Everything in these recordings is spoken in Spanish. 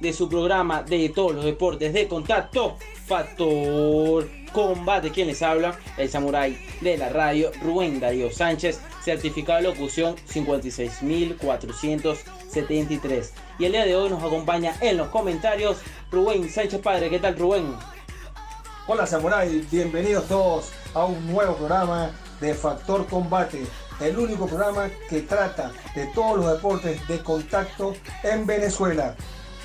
de su programa de todos los deportes de contacto, Factor Combate. Quien les habla, el samurái de la radio, Rubén Darío Sánchez, certificado de locución 56473. Y el día de hoy nos acompaña en los comentarios Rubén Sánchez Padre. ¿Qué tal, Rubén? Hola, samurái. Bienvenidos todos a un nuevo programa de Factor Combate el único programa que trata de todos los deportes de contacto en Venezuela.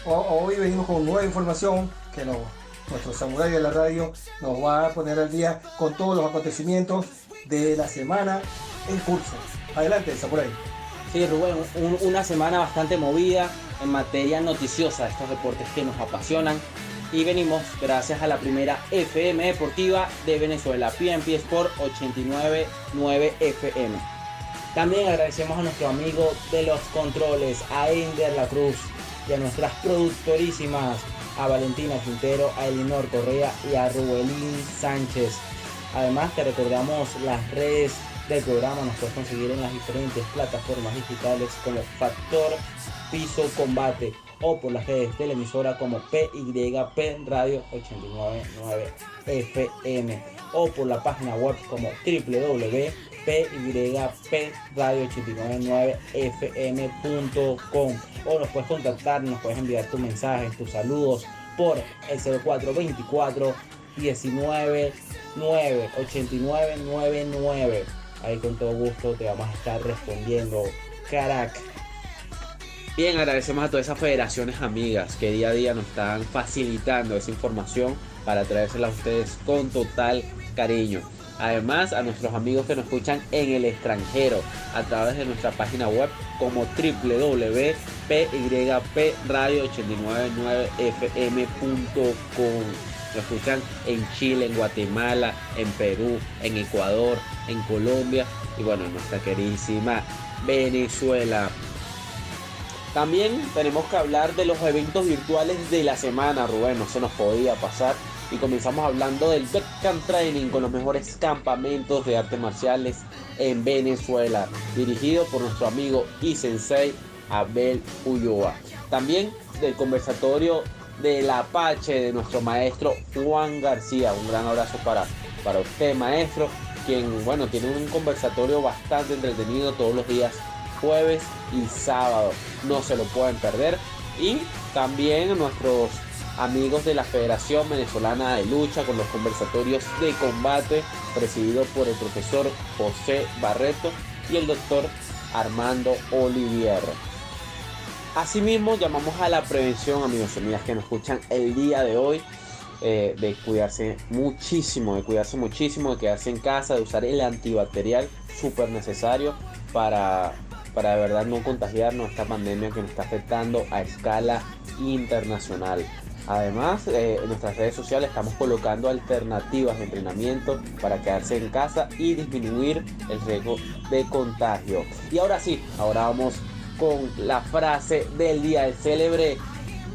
Hoy venimos con nueva información que nuestro samurái de la radio nos va a poner al día con todos los acontecimientos de la semana en curso. Adelante, samurái. Sí, Rubén, una semana bastante movida en materia noticiosa de estos deportes que nos apasionan. Y venimos gracias a la primera FM Deportiva de Venezuela, PNP Sport 899 FM. También agradecemos a nuestro amigo de los controles, a Ender La Cruz y a nuestras productorísimas, a Valentina Quintero, a Elinor Correa y a Rubelín Sánchez. Además te recordamos las redes del programa, nos puedes conseguir en las diferentes plataformas digitales como Factor Piso Combate o por las redes de la emisora como PYP Radio 899 FM o por la página web como www Radio 899 fm.com o nos puedes contactar, nos puedes enviar tus mensajes, tus saludos por el 0424 19 9 89 99. Ahí con todo gusto te vamos a estar respondiendo. Carac. Bien, agradecemos a todas esas federaciones amigas que día a día nos están facilitando esa información para traérsela a ustedes con total cariño. Además, a nuestros amigos que nos escuchan en el extranjero a través de nuestra página web como www.pyradio899fm.com. Nos escuchan en Chile, en Guatemala, en Perú, en Ecuador, en Colombia y bueno, en nuestra queridísima Venezuela. También tenemos que hablar de los eventos virtuales de la semana, Rubén, no se nos podía pasar y comenzamos hablando del Camp Training con los mejores campamentos de artes marciales en Venezuela, dirigido por nuestro amigo y sensei Abel Ulloa. También del conversatorio del Apache de nuestro maestro Juan García. Un gran abrazo para, para usted, maestro, quien bueno, tiene un conversatorio bastante entretenido todos los días, jueves y sábado. No se lo pueden perder. Y también nuestros amigos de la Federación Venezolana de Lucha con los conversatorios de combate presidido por el profesor José Barreto y el doctor Armando Olivier. Asimismo, llamamos a la prevención, amigos y amigas que nos escuchan el día de hoy, eh, de cuidarse muchísimo, de cuidarse muchísimo, de quedarse en casa, de usar el antibacterial súper necesario para, para de verdad no contagiarnos esta pandemia que nos está afectando a escala internacional. Además, eh, en nuestras redes sociales estamos colocando alternativas de entrenamiento para quedarse en casa y disminuir el riesgo de contagio. Y ahora sí, ahora vamos con la frase del día del célebre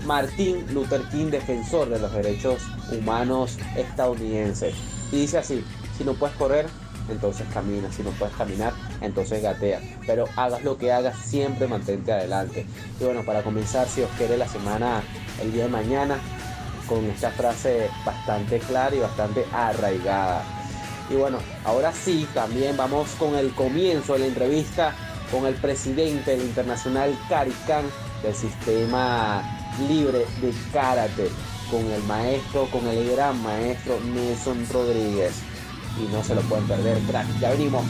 Martin Luther King, defensor de los derechos humanos estadounidenses. Y dice así, si no puedes correr, entonces camina. Si no puedes caminar, entonces gatea. Pero hagas lo que hagas, siempre mantente adelante. Y bueno, para comenzar, si os quiere la semana, el día de mañana, con esta frase bastante clara y bastante arraigada. Y bueno, ahora sí, también vamos con el comienzo de la entrevista con el presidente del Internacional Carican del Sistema Libre de Karate, con el maestro, con el gran maestro Nelson Rodríguez y no se lo pueden perder, crack. Ya venimos.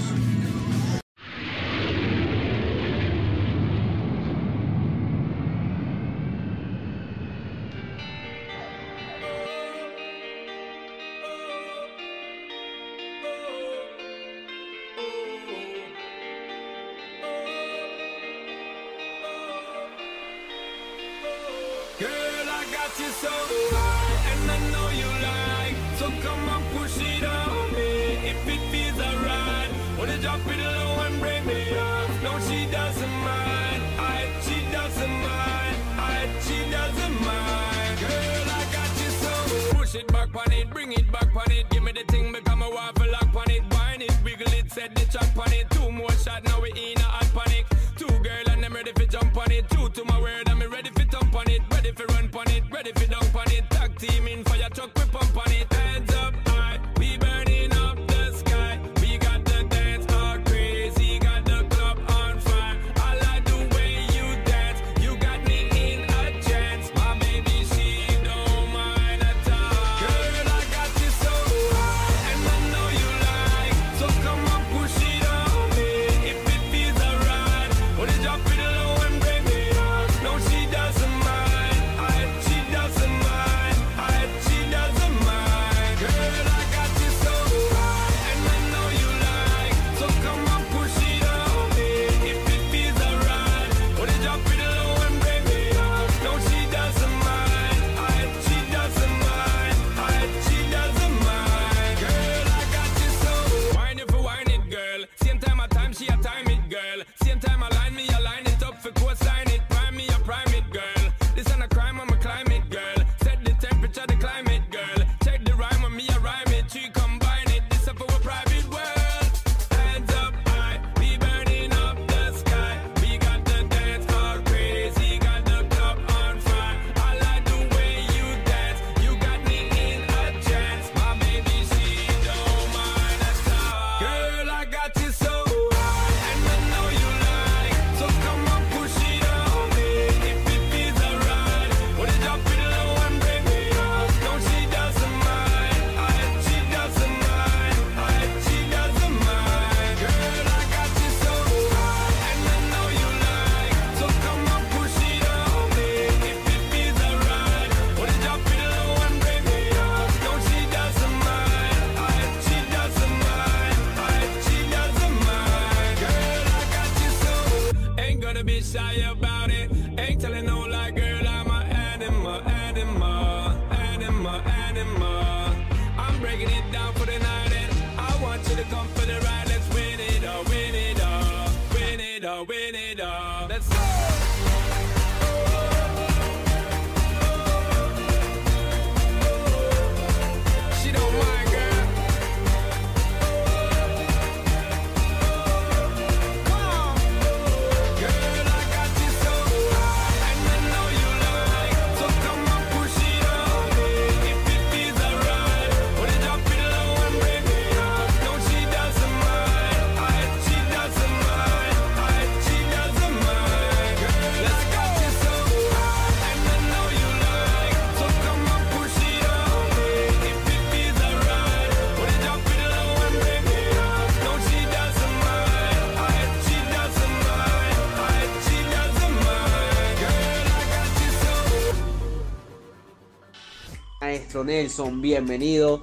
Nelson, bienvenido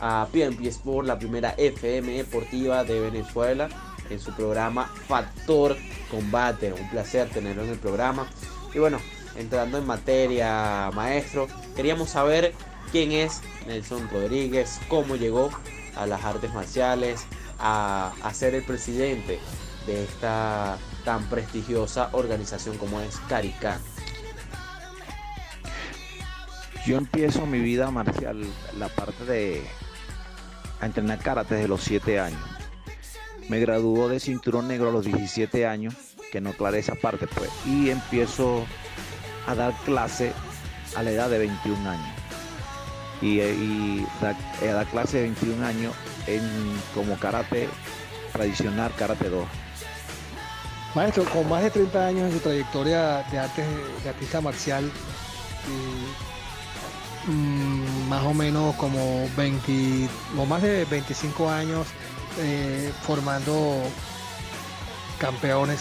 a PNP Sport, la primera FM deportiva de Venezuela, en su programa Factor Combate. Un placer tenerlo en el programa. Y bueno, entrando en materia, maestro, queríamos saber quién es Nelson Rodríguez, cómo llegó a las artes marciales, a, ser el presidente de esta tan prestigiosa organización como es Caricán. Yo empiezo mi vida marcial, la parte de a entrenar karate desde los 7 años. Me graduó de cinturón negro a los 17 años, que no aclaré esa parte pues, y empiezo a dar clase a la edad de 21 años. Y, eh, da- eh, a dar clase de 21 años en, como karate tradicional, karate 2. Maestro, con más de 30 años en su trayectoria de, artes, de artista marcial, y, mm, más o menos como 20, o más de 25 años eh, formando campeones,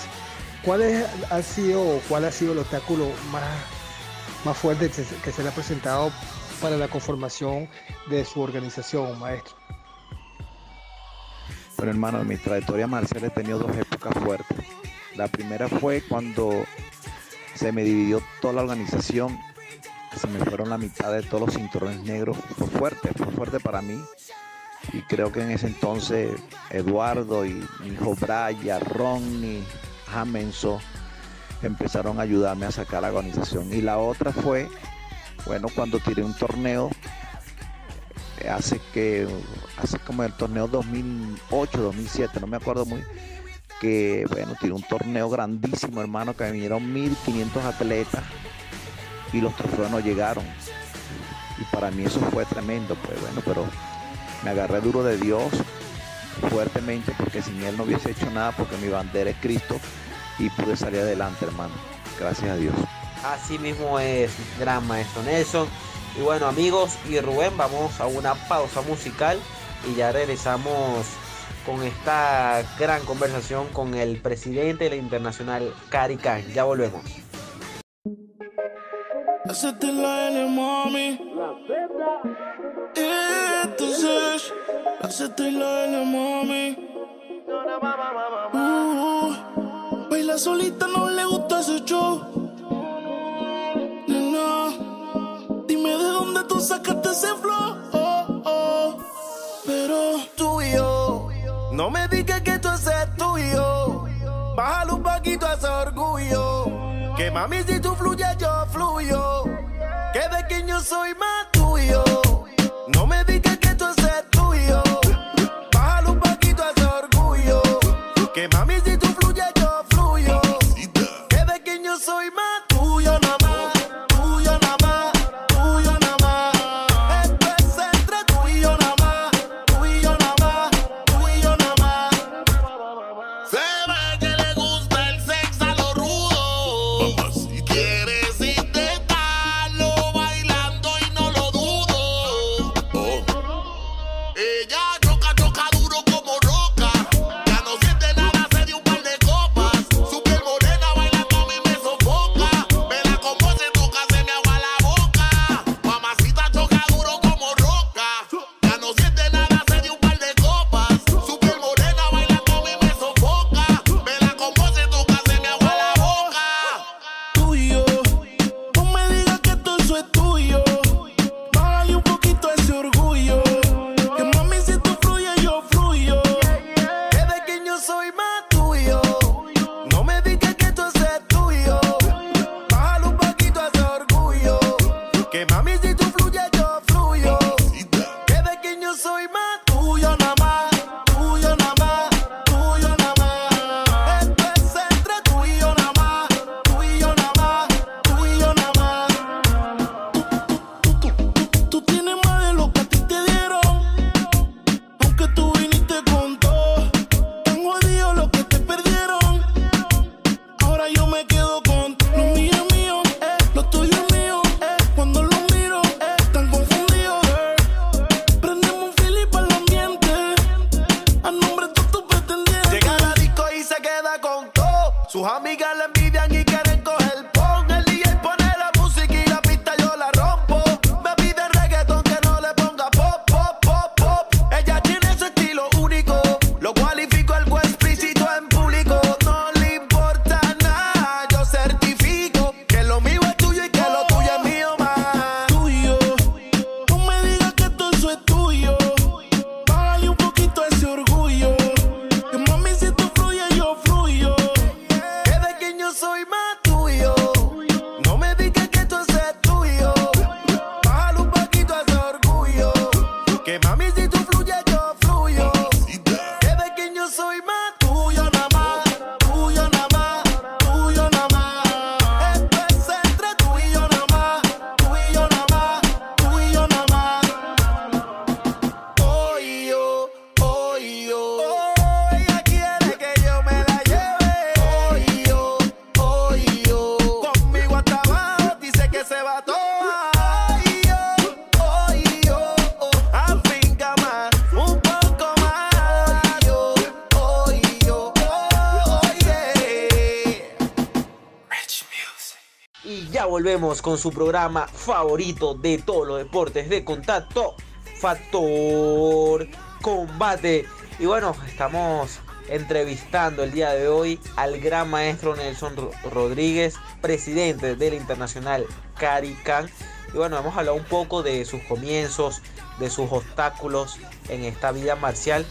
¿cuál es- ha sido cuál ha sido el obstáculo más, más fuerte que se, que se le ha presentado para la conformación de su organización, maestro? Bueno, hermano, en mi trayectoria marcial he tenido dos épocas fuertes. La primera fue cuando se me dividió toda la organización, se me fueron la mitad de todos los cinturones negros. Fue fuerte, fue fuerte para mí. Y creo que en ese entonces Eduardo y mi hijo Brian, Ronnie, Jamenso empezaron a ayudarme a sacar la organización. Y la otra fue, bueno, cuando tiré un torneo hace que hace como el torneo 2008 2007 no me acuerdo muy que bueno tiré un torneo grandísimo hermano que vinieron 1500 atletas y los trofeos no llegaron. Y para mí eso fue tremendo, pues bueno, pero me agarré duro de Dios fuertemente porque sin Él no hubiese hecho nada porque mi bandera es Cristo y pude salir adelante, hermano. Gracias a Dios. Así mismo es, gran maestro Nelson. Y bueno, amigos y Rubén, vamos a una pausa musical y ya regresamos con esta gran conversación con el presidente de la Internacional, Cari Khan. Ya volvemos. Hacete la L, mami. Entonces, hacete la L, mami. Uh, baila solita, no le gusta ese show. Nena, dime de dónde tú sacaste ese flow. Oh, oh. Pero tú y yo, no me digas que tú es tuyo. Bájale un poquito a ese orgullo. Que mami, si tú fluyes, yo fluyo. Que de yo soy más tuyo. No me digas que con su programa favorito de todos los deportes de contacto, Factor Combate. Y bueno, estamos entrevistando el día de hoy al gran maestro Nelson Ro- Rodríguez, presidente de la Internacional Cari Khan. Y bueno, hemos hablado un poco de sus comienzos, de sus obstáculos en esta vida marcial.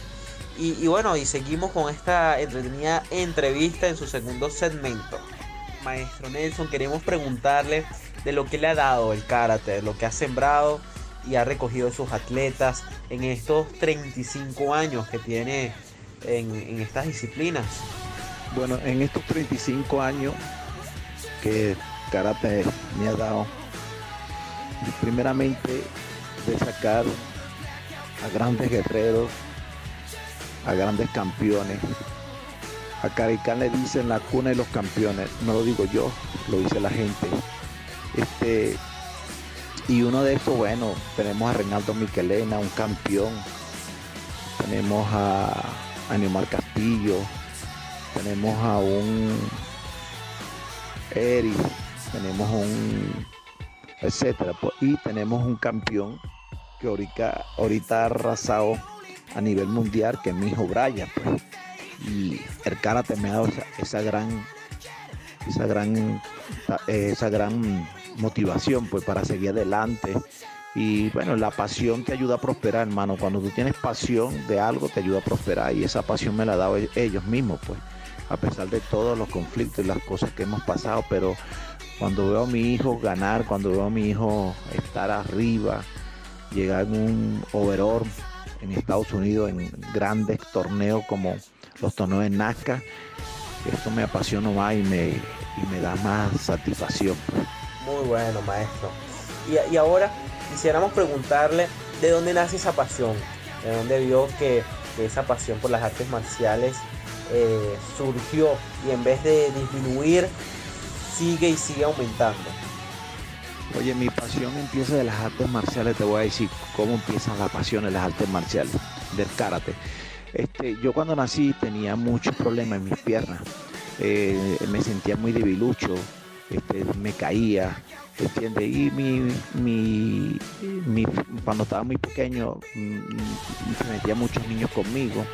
Y, y bueno, y seguimos con esta entretenida entrevista en su segundo segmento. Maestro Nelson, queremos preguntarle de lo que le ha dado el karate, de lo que ha sembrado y ha recogido sus atletas en estos 35 años que tiene en, estas disciplinas. Bueno, en estos 35 años que karate me ha dado, primeramente de sacar a grandes guerreros, a grandes campeones. A Caricán le dicen la cuna de los campeones, no lo digo yo, lo dice la gente. Este, y uno de estos, bueno, tenemos a Reinaldo Miquelena, un campeón. Tenemos a, a Neomar Castillo. Tenemos a un Eric. Tenemos un etcétera. Pues, y tenemos un campeón que ahorita, ahorita ha arrasado a nivel mundial, que es mi hijo Brian, pues. Y el karate me ha dado esa, gran, esa gran, esa gran motivación, pues, para seguir adelante. Y bueno, la pasión te ayuda a prosperar, hermano. Cuando tú tienes pasión de algo, te ayuda a prosperar. Y esa pasión me la ha dado ellos mismos, pues. A pesar de todos los conflictos y las cosas que hemos pasado, pero cuando veo a mi hijo ganar, cuando veo a mi hijo estar arriba, llegar en un overall en Estados Unidos en grandes torneos como los torneos de NASCAR, esto me apasiona más y me, y me da más satisfacción. Muy bueno, maestro. Y, ahora quisiéramos preguntarle de dónde nace esa pasión, de dónde vio que, esa pasión por las artes marciales eh, surgió y en vez de disminuir sigue y sigue aumentando. Oye, mi pasión empieza de las artes marciales, te voy a decir cómo empieza la pasión de las artes marciales, del karate. Este, yo cuando nací tenía muchos problemas en mis piernas, eh, me sentía muy debilucho, este, me caía, ¿entiendes? Y mi, mi, mi, cuando estaba muy pequeño mm, se metía muchos niños conmigo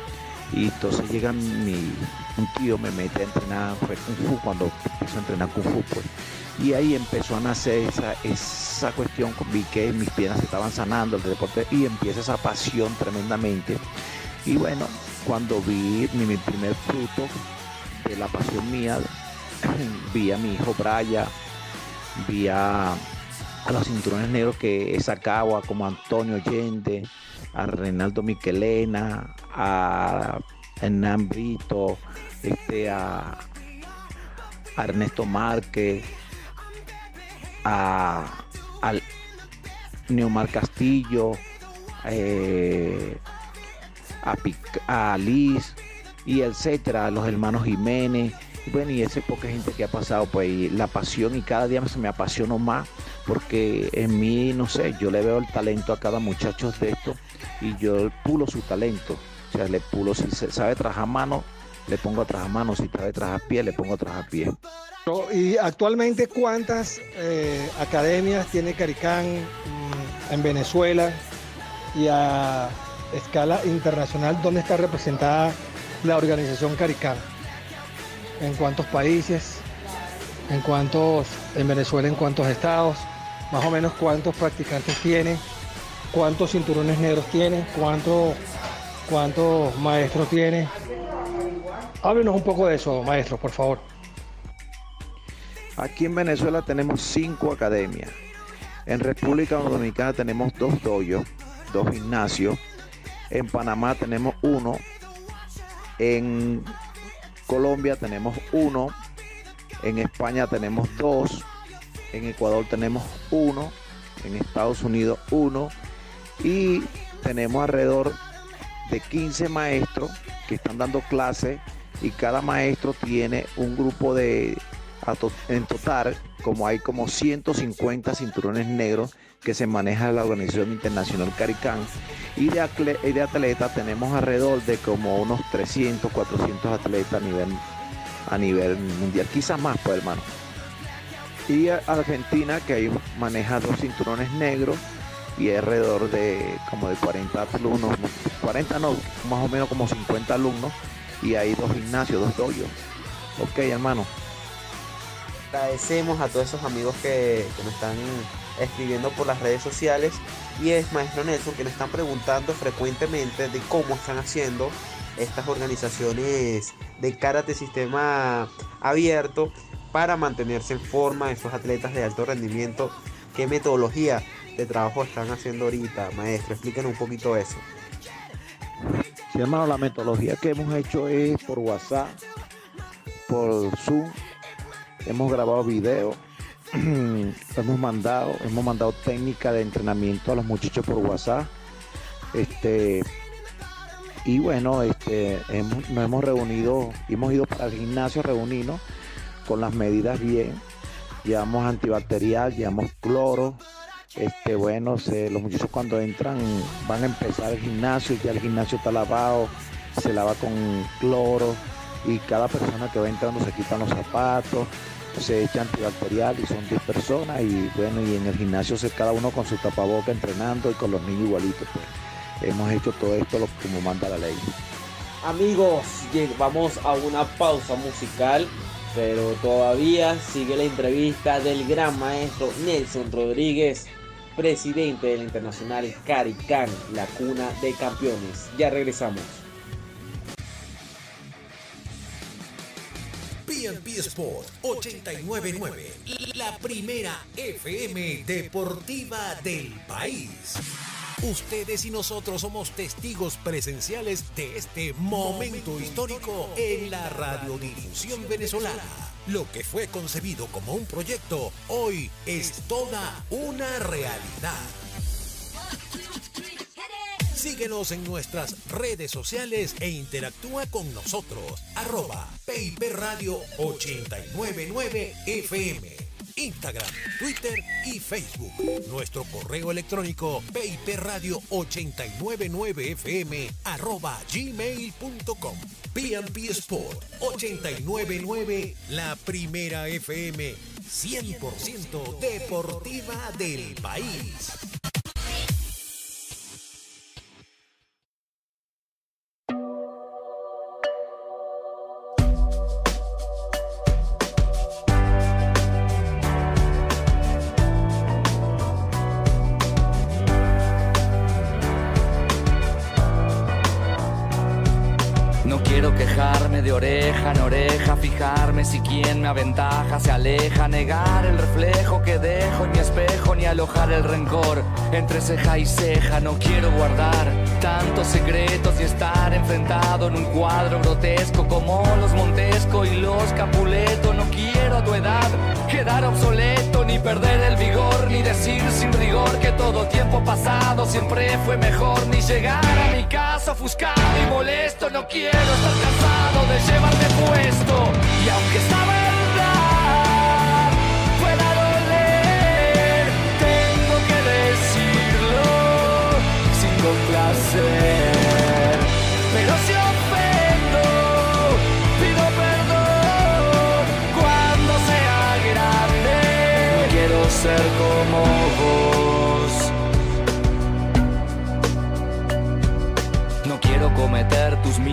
y entonces llega mi, un tío, me mete a entrenar Kung Fu cuando empezó a entrenar Kung Fu. Pues. Y ahí empezó a nacer esa, esa cuestión, vi que mis piernas estaban sanando, el deporte, y empieza esa pasión tremendamente. Y bueno, cuando vi mi, primer fruto de la pasión mía, vi a mi hijo Braya, vi a, a los cinturones negros que sacaba como Antonio Allende, a Reinaldo Miquelena, a Hernán Brito, este, a, Ernesto Márquez, a, Neomar Castillo, eh, a, Liz y etcétera, los hermanos Jiménez. Bueno, y ese poca gente que ha pasado, pues la pasión y cada día me apasiono más porque en mí, no sé, yo le veo el talento a cada muchacho de esto y yo pulo su talento. O sea, le pulo, si sabe trabajar mano, le pongo a mano, si sabe trabajar pie, le pongo a trabajar pie. Y actualmente, ¿cuántas eh, academias tiene Caricán mm, en Venezuela y a escala internacional? ¿Dónde está representada la organización Caricán? ¿En cuántos países? ¿En cuántos, en Venezuela, en cuántos estados? Más o menos cuántos practicantes tiene cuántos cinturones negros tiene, cuántos, cuántos maestros tiene. Háblenos un poco de eso, maestro, por favor. Aquí en Venezuela tenemos cinco academias. En República Dominicana tenemos dos doyos, dos gimnasios. En Panamá tenemos uno. En Colombia tenemos uno. En España tenemos dos. En Ecuador tenemos uno. En Estados Unidos uno y tenemos alrededor de 15 maestros que están dando clases y cada maestro tiene un grupo de, en total, como hay como 150 cinturones negros que se maneja la Organización Internacional Caricán y de, atletas tenemos alrededor de como unos 300, 400 atletas a nivel, a nivel mundial, quizás más pues hermano. Y Argentina que ahí maneja dos cinturones negros y alrededor de como de 40 alumnos, 40 no, más o menos como 50 alumnos y hay dos gimnasios, dos doyos. Ok, hermano. Agradecemos a todos esos amigos que, que nos están escribiendo por las redes sociales y es Maestro Nelson que nos están preguntando frecuentemente de cómo están haciendo estas organizaciones de karate sistema abierto para mantenerse en forma esos atletas de alto rendimiento, qué metodología de trabajo están haciendo ahorita, maestro? Explíquenos un poquito eso. Sí, hermano, la metodología que hemos hecho es por WhatsApp, por Zoom, hemos grabado videos hemos mandado, hemos mandado técnica de entrenamiento a los muchachos por WhatsApp. Este, y bueno, este, hemos, nos hemos reunido, hemos ido para el gimnasio a reunirnos con las medidas bien. Llevamos antibacterial, llevamos cloro. Este, bueno, los muchachos cuando entran van a empezar el gimnasio, ya el gimnasio está lavado, se lava con cloro y cada persona que va entrando se quitan los zapatos, se echa antibacterial y son 10 personas y bueno, y en el gimnasio se, cada uno con su tapaboca entrenando y con los niños igualitos. Pues. Hemos hecho todo esto como manda la ley. Amigos, vamos a una pausa musical, pero todavía sigue la entrevista del gran maestro Nelson Rodríguez, presidente del Internacional Caricán, la cuna de campeones. Ya regresamos. PNP Sport 899, la primera FM deportiva del país. Ustedes y nosotros somos testigos presenciales de este momento histórico en la radiodifusión venezolana. Lo que fue concebido como un proyecto hoy es toda una realidad. Síguenos en nuestras redes sociales e interactúa con nosotros. Arroba Radio 899 FM. Instagram, Twitter y Facebook. Nuestro correo electrónico payperradio899fm arroba gmail.com. PMP Sport 899, la primera FM 100% deportiva del país. Oreja en oreja, fijarme si quien me aventaja se aleja, negar el reflejo que dejo en mi espejo, alojar el rencor entre ceja y ceja. No quiero guardar tantos secretos y estar enfrentado en un cuadro grotesco como los Montesco y los Capuleto. No quiero a tu edad quedar obsoleto, ni perder el vigor, ni decir sin rigor que todo tiempo pasado siempre fue mejor, ni llegar a mi casa ofuscado y molesto. No quiero estar cansado de llevarme puesto. Y aunque complacer. Pero si ofendo, pido perdón cuando sea grande. quiero ser como vos. cometer tus mismos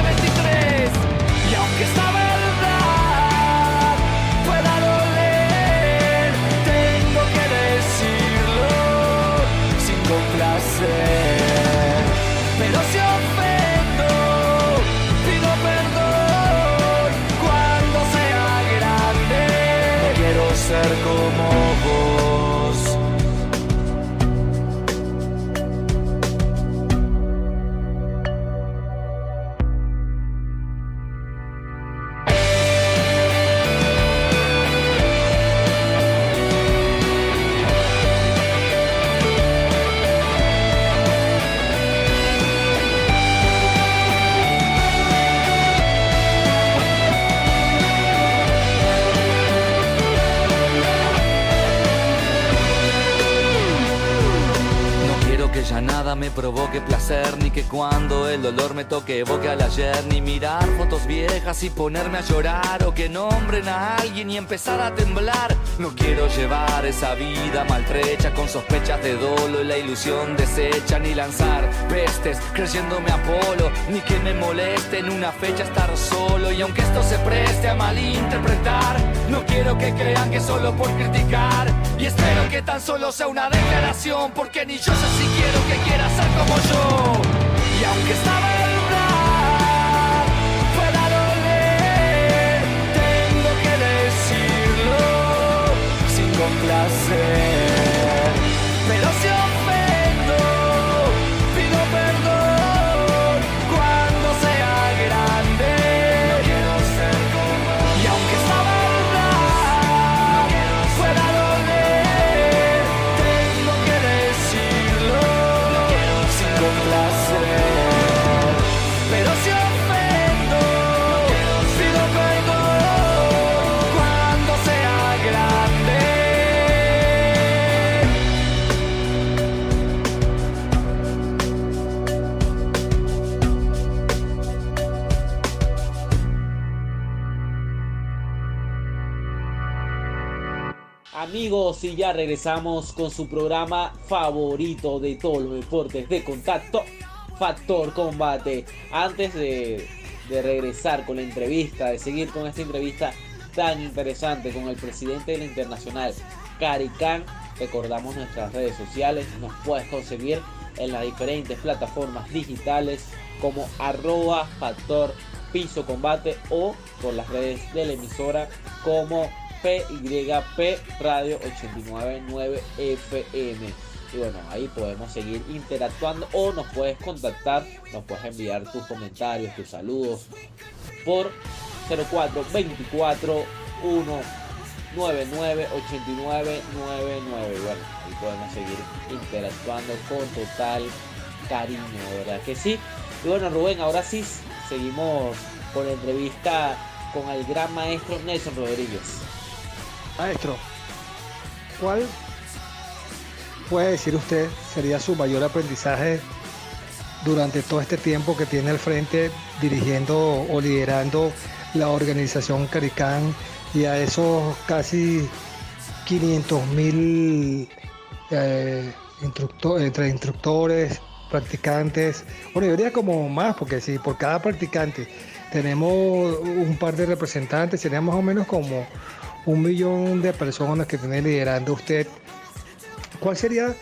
me provoque placer, ni que cuando el dolor me toque evoque al ayer, ni mirar fotos viejas y ponerme a llorar, o que nombren a alguien y empezar a temblar. No quiero llevar esa vida maltrecha con sospechas de dolo y la ilusión deshecha, ni lanzar pestes creyéndome Apolo, ni que me moleste en una fecha estar solo. Y aunque esto se preste a malinterpretar, no quiero que crean que solo por criticar. Y espero que tan solo sea una declaración, porque ni yo sé si quiero que quiera ser yo. Y aunque estaba en el lugar, fuera doler, tengo que decirlo sin complacer. Amigos, y ya regresamos con su programa favorito de todos los deportes de contacto, Factor Combate. Antes de, regresar con la entrevista, de seguir con esta entrevista tan interesante con el presidente de la Internacional, Caricán, recordamos nuestras redes sociales, nos puedes conseguir en las diferentes plataformas digitales como arroba factor piso combate o por las redes de la emisora como PYP Radio 899 FM. Y bueno, ahí podemos seguir interactuando o nos puedes contactar, nos puedes enviar tus comentarios, tus saludos por 04 24 199 8999. Y bueno, ahí podemos seguir interactuando con total cariño, ¿verdad que sí? Y bueno, Rubén, ahora sí seguimos con la entrevista con el gran maestro Nelson Rodríguez. Maestro, ¿cuál puede decir usted sería su mayor aprendizaje durante todo este tiempo que tiene al frente dirigiendo o liderando la organización Caricán y a esos casi 500 mil eh, entre instructores, practicantes, bueno, yo diría como más, porque si por cada practicante tenemos un par de representantes, sería más o menos como un millón de personas que tiene liderando usted. ¿Cuál sería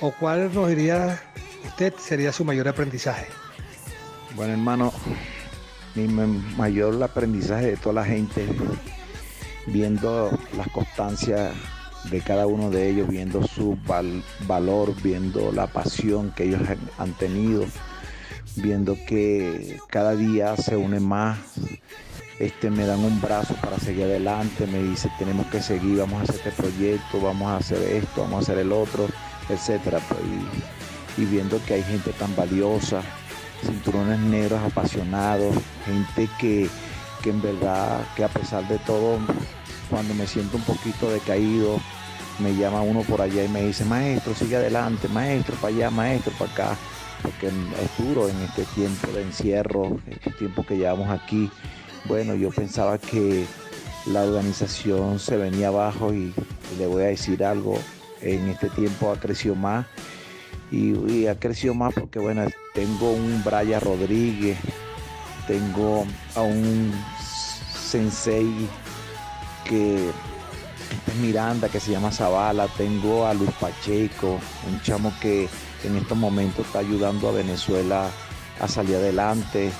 o cuál nos diría usted sería su mayor aprendizaje? Bueno, hermano, mi ma- mayor aprendizaje de toda la gente, viendo las constancias de cada uno de ellos, viendo su val- valor, viendo la pasión que ellos han tenido, viendo que cada día se unen más, este, me dan un brazo para seguir adelante, me dice tenemos que seguir, vamos a hacer este proyecto, vamos a hacer esto, vamos a hacer el otro, etcétera. pues, y, viendo que hay gente tan valiosa, cinturones negros apasionados, gente que, que en verdad, que a pesar de todo, cuando me siento un poquito decaído, me llama uno por allá y me dice, maestro, sigue adelante, maestro, para allá, maestro, para acá, porque es duro en este tiempo de encierro, este tiempo que llevamos aquí. Bueno, yo pensaba que la organización se venía abajo y, le voy a decir algo, en este tiempo ha crecido más y, ha crecido más porque bueno, tengo un Brian Rodríguez, tengo a un sensei que es Miranda, que se llama Zavala, tengo a Luis Pacheco, un chamo que en estos momentos está ayudando a Venezuela a salir adelante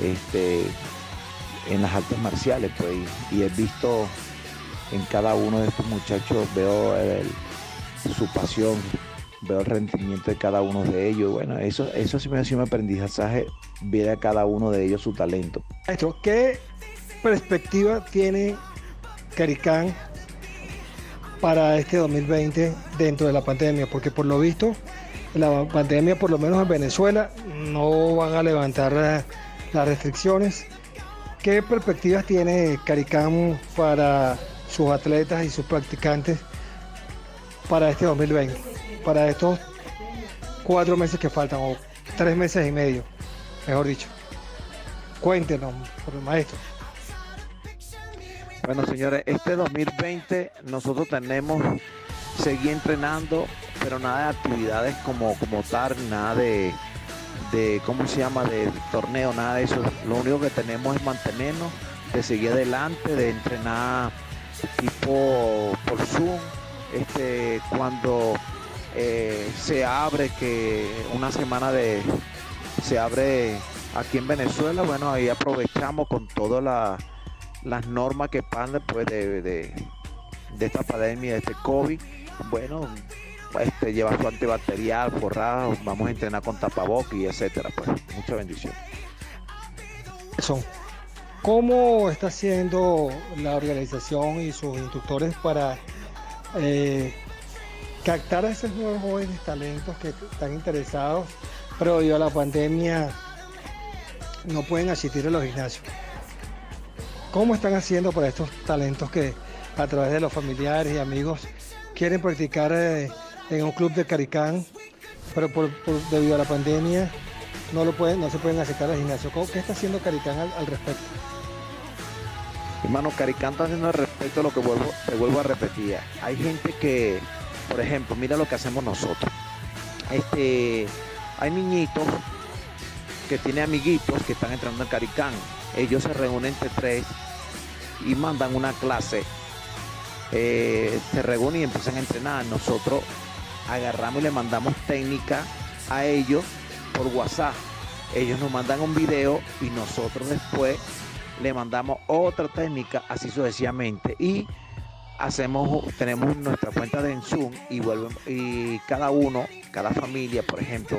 este, en las artes marciales, pues, y, he visto en cada uno de estos muchachos, veo su pasión, veo el rendimiento de cada uno de ellos. Bueno, eso, eso sí me ha sido un aprendizaje, ver a cada uno de ellos su talento. Maestro, ¿qué perspectiva tiene Caricán para este 2020 dentro de la pandemia? Porque por lo visto, la pandemia, por lo menos en Venezuela, no van a levantar las restricciones. ¿Qué perspectivas tiene Caricán para sus atletas y sus practicantes para este 2020? Para estos cuatro meses que faltan, o tres meses y medio, mejor dicho. Cuéntenos, por el maestro. Bueno, señores, este 2020 nosotros tenemos seguir entrenando, pero nada de actividades como, como tal, nada de, de, ¿cómo se llama?, de torneo, nada de eso. Lo único que tenemos es mantenernos, de seguir adelante, de entrenar tipo por Zoom, este, cuando eh, se abre que una semana de se abre aquí en Venezuela, bueno, ahí aprovechamos con todas las normas que pasan después de, de, de esta pandemia, de este COVID, bueno, este, lleva su antibacterial, forrado, vamos a entrenar con tapabocas y etcétera, pues, mucha bendición. ¿Cómo está haciendo la organización y sus instructores para eh, captar a esos nuevos jóvenes talentos que están interesados, pero debido a la pandemia no pueden asistir a los gimnasios? ¿Cómo están haciendo para estos talentos que a través de los familiares y amigos quieren practicar eh, en un club de Caricán, pero por, debido a la pandemia no lo pueden, no se pueden acercar al gimnasio? ¿Cómo- ¿Qué está haciendo Caricán al, respecto? Hermano, Caricán está haciendo al respecto lo que vuelvo, te vuelvo a repetir. Hay gente que, por ejemplo, mira lo que hacemos nosotros. Este, hay niñitos que tienen amiguitos que están entrando en Caricán. Ellos se reúnen entre tres y mandan una clase. Eh, se reúnen y empiezan a entrenar. Nosotros agarramos y le mandamos técnica a ellos por WhatsApp. Ellos nos mandan un video y nosotros después le mandamos otra técnica así sucesivamente. Y hacemos tenemos nuestra cuenta de Zoom y vuelven y cada uno cada familia por ejemplo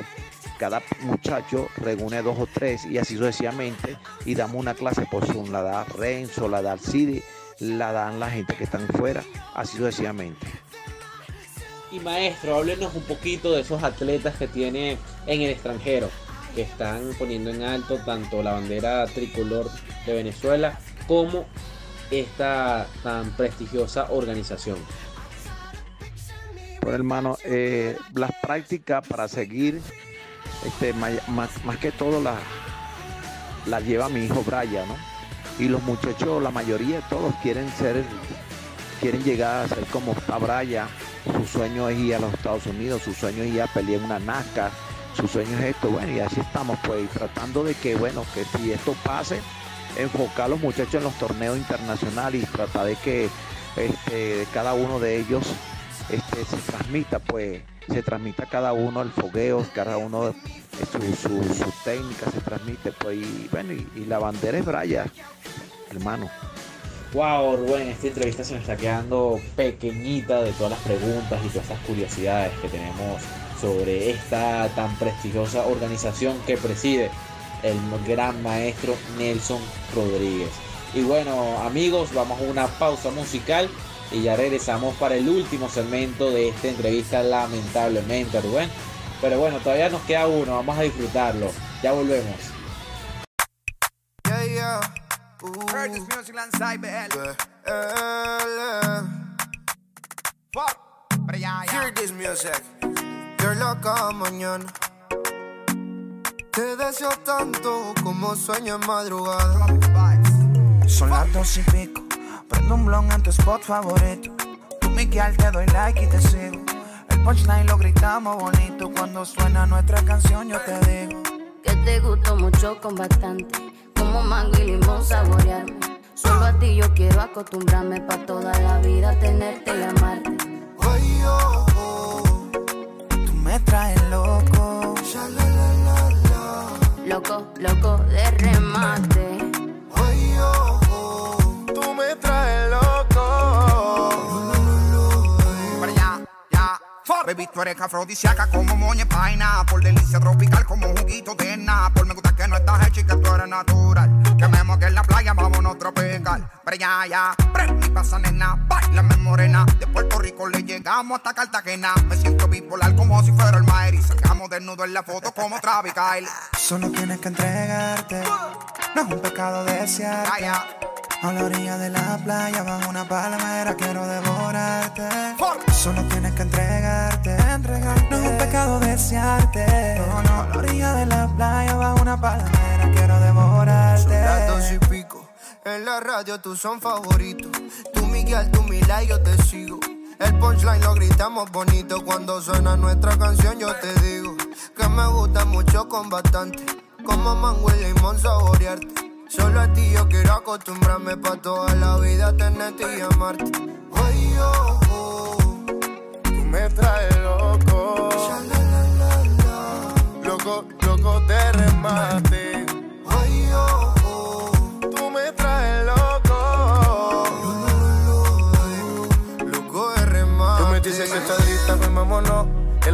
cada muchacho reúne dos o tres y así sucesivamente y damos una clase por Zoom. La da Renzo la da Alcide la dan la gente que están fuera así sucesivamente Y maestro, háblenos un poquito de esos atletas que tiene en el extranjero, que están poniendo en alto tanto la bandera tricolor de Venezuela como esta tan prestigiosa organización. Pues hermano, eh, las prácticas para seguir, este, más que todo las la lleva mi hijo Brian, ¿no? Y los muchachos, la mayoría, todos quieren ser, quieren llegar a ser como está Brian. Su sueño es ir a los Estados Unidos, su sueño es ir a pelear una NASCAR, su sueño es esto, bueno, y así estamos, pues, tratando de que, bueno, que si esto pase, enfocar a los muchachos en los torneos internacionales y tratar de que este, cada uno de ellos este, se transmita, pues, se transmita cada uno el fogueo, cada uno su, su, su técnica se transmite, pues, y bueno, y, y la bandera es Braya, hermano. Wow, Rubén, esta entrevista se me está quedando pequeñita de todas las preguntas y todas estas curiosidades que tenemos sobre esta tan prestigiosa organización que preside el gran maestro Nelson Rodríguez. Y bueno, amigos, vamos a una pausa musical y ya regresamos para el último segmento de esta entrevista, lamentablemente, Rubén. Pero bueno, todavía nos queda uno, vamos a disfrutarlo. Ya volvemos. Curtis Music BL. Yeah. Eh, Fuck. Pero ya, ya. Hear this music. You're loca mañana. Te deseo tanto como sueño en madrugada. Son las dos y pico. Prendo un blon en tu spot favorito. Tú, Miguel, te doy like y te sigo. El punchline lo gritamos bonito. Cuando suena nuestra canción, yo te digo. Que te gustó mucho con bastante. Como mango y limón saborearme. Solo a ti yo quiero acostumbrarme pa' toda la vida tenerte y amarte. Ay, oh, oh. Tú me traes loco. Ya, la, la, la, la. Loco, loco de remate. Ay, oh, oh. Tú me traes loco. Pero ya, ya. Baby, tú eres afrodisíaca como moña paina. Por delicia tropical Pero ya, ya. Prende pasa, nena. Bailame morena. De Puerto Rico le llegamos hasta Cartagena. Me siento bipolar como si fuera el Maer. Y sacamos desnudo en la foto como Travis Kyle. Solo tienes que entregarte. No es un pecado desearte. A la orilla de la playa, bajo una palmera, quiero devorarte. Solo tienes que entregarte, entregarte. No es un pecado desearte. No, no. A la orilla de la playa, bajo una palmera, quiero devorarte. Las dos y pico. En la radio tú son favoritos. Tú Miguel, tú Mila y yo te sigo. El punchline lo gritamos bonito. Cuando suena nuestra canción yo te digo. Que me gusta mucho con bastante. Como mango y limón saborearte. Solo a ti yo quiero acostumbrarme pa' toda la vida tenerte y amarte. Oh, oh, tú me traes loco. Loco, loco de remate.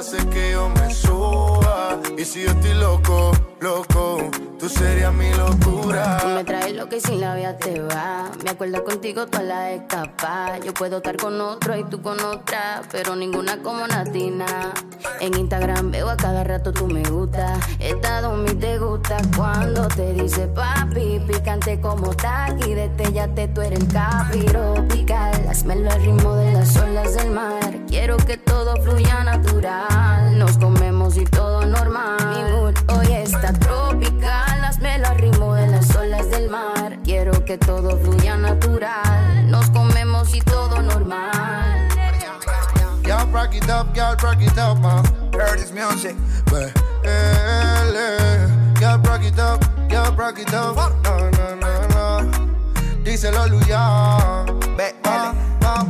tú que yo me suba. Y si yo estoy loco, loco, tú serías mi locura. Tú me traes lo que sin la vida te va. Me acuerdo contigo toda la escapa. Yo puedo estar con otro y tú con otra, pero ninguna como Natina. En Instagram veo a cada rato tú me gusta. Estado mi te gusta cuando te dice papi. Picante como taqui, destellate, tú eres el capi. Tropical, hazmelo al ritmo de las olas del mar. Quiero que todo fluya natural. Nos comemos y todo normal. Mi mood hoy está tropical. Hazmelo al ritmo de las olas del mar. Quiero que todo fluya natural. Nos comemos y todo normal. Y'all rock it up, y'all rock it up, man. Heard this music. But, y'all rock it up, y'all rock it up. No, no, no, no. Díselo, Luya. Ve,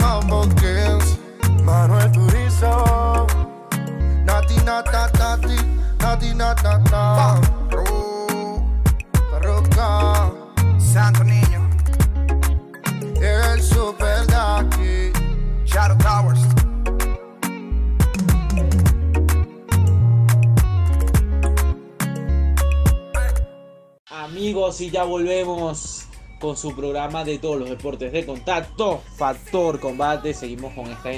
Mambo Kings. Manuel Turizo. Nati, nat, nat, nati. Nati, Parroca. Santo Niño. El Super Ducky. Shadow Towers. Amigos, y ya volvemos con su programa de todos los deportes de contacto, Factor Combate. Seguimos con esta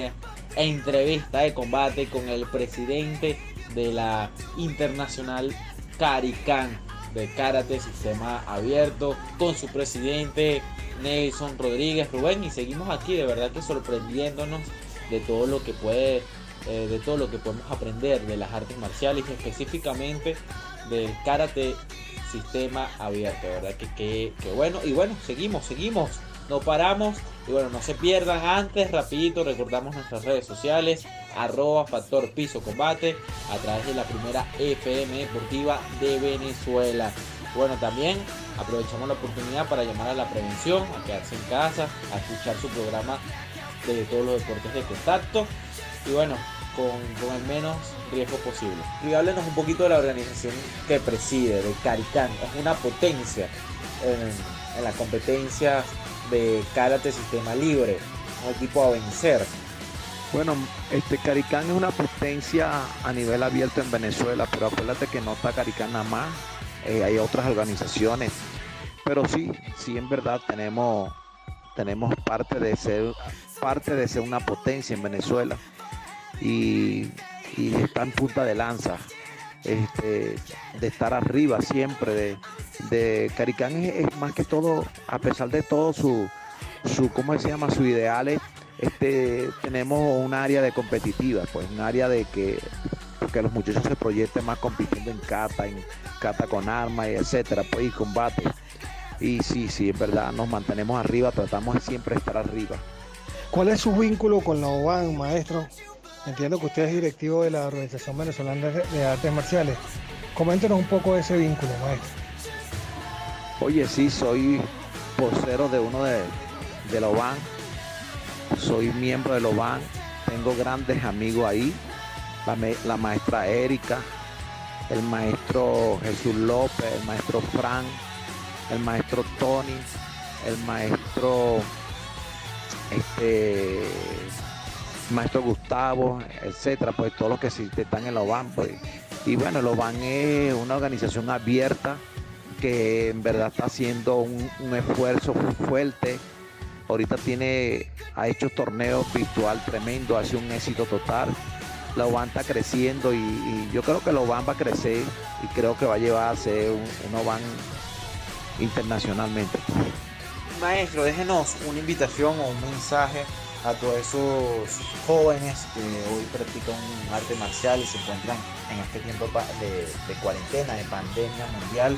entrevista de combate con el presidente de la Internacional Caricán de Karate Sistema Abierto, con su presidente Nelson Rodríguez Rubén. Y seguimos aquí, de verdad que sorprendiéndonos de todo lo que puede, eh, de todo lo que podemos aprender de las artes marciales, específicamente del karate sistema abierto, ¿verdad? Que, que, que bueno, y bueno, seguimos, seguimos, no paramos, y bueno, no se pierdan antes, rapidito, recordamos nuestras redes sociales, arroba factor piso combate, a través de la primera FM deportiva de Venezuela. Bueno, también aprovechamos la oportunidad para llamar a la prevención, a quedarse en casa, a escuchar su programa de todos los deportes de contacto, y bueno, con, con el menos riesgo posible. Y háblenos un poquito de la organización que preside, de Caricán. Es una potencia en, en la competencia de karate sistema libre, un equipo a vencer. Bueno, este Caricán es una potencia a nivel abierto en Venezuela, pero acuérdate que no está Caricán nada más, eh, hay otras organizaciones, pero sí, sí en verdad tenemos, tenemos parte de ser parte de ser una potencia en Venezuela y, y está en punta de lanza. Este, de estar arriba siempre, de, de Caricán es, más que todo, a pesar de todo su, su ¿cómo se llama? sus ideales, este, tenemos un área de competitiva, pues un área de que, que los muchachos se proyecten más compitiendo en kata, en kata con armas, etcétera, pues y combate. Y sí, sí, es verdad, nos mantenemos arriba, tratamos de siempre estar arriba. ¿Cuál es su vínculo con la OBAN, maestro? Entiendo que usted es directivo de la Organización Venezolana de Artes Marciales. Coméntenos un poco de ese vínculo, maestro. Oye, sí, soy vocero de uno de, de la soy miembro de la OBAN, tengo grandes amigos ahí, la, maestra Erika, el maestro Jesús López, el maestro Frank, el maestro Tony, el maestro este maestro Gustavo, etcétera, pues todos los que están en la OBAN, pues. Y bueno, la OBAN es una organización abierta que en verdad está haciendo un, un esfuerzo fuerte ahorita tiene, ha hecho torneos virtual tremendo, hace un éxito total. La OVAN está creciendo y, yo creo que la OVAN va a crecer y creo que va a llevar a ser un, una OVAN internacionalmente. Maestro, déjenos una invitación o un mensaje a todos esos jóvenes que hoy practican un arte marcial y se encuentran en este tiempo de, cuarentena, de pandemia mundial.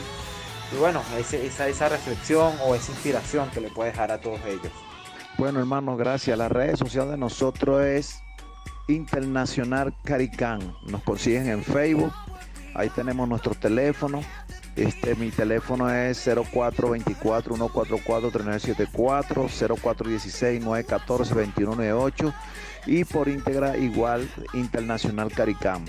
Y bueno, esa, esa reflexión o esa inspiración que le puede dejar a todos ellos. Bueno, hermanos, gracias. Las redes sociales de nosotros es Internacional Caricán. Nos consiguen en Facebook. Ahí tenemos nuestro teléfono. Este, mi teléfono es 0424-144-3974, 0416-914-2198 y por íntegra igual Internacional Caricán.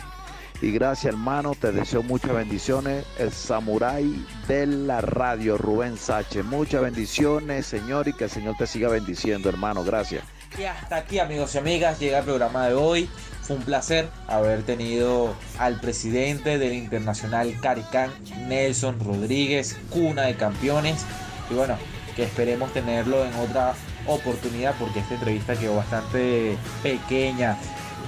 Y gracias hermano, te deseo muchas bendiciones. El samurái de la radio, Rubén Sache. Muchas bendiciones, Señor, y que el Señor te siga bendiciendo, hermano. Gracias. Y hasta aquí, amigos y amigas, llega el programa de hoy. Fue un placer haber tenido al presidente del Internacional Caricán, Nelson Rodríguez, cuna de campeones. Y bueno, que esperemos tenerlo en otra oportunidad porque esta entrevista quedó bastante pequeña.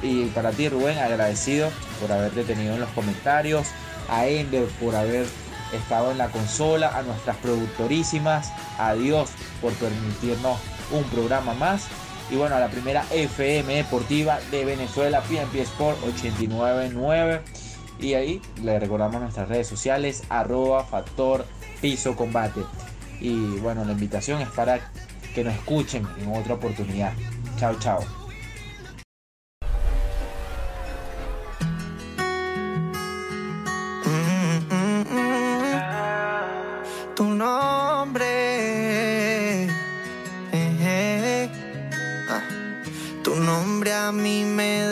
Y para ti, Rubén, agradecido por haberte tenido en los comentarios. A Ender por haber estado en la consola. A nuestras productorísimas. A Dios por permitirnos un programa más. Y bueno, a la primera FM Deportiva de Venezuela, PNP Sport 899. Y ahí le recordamos nuestras redes sociales, arroba factor piso combate. Y bueno, la invitación es para que nos escuchen en otra oportunidad. Chao, chao. a mí me da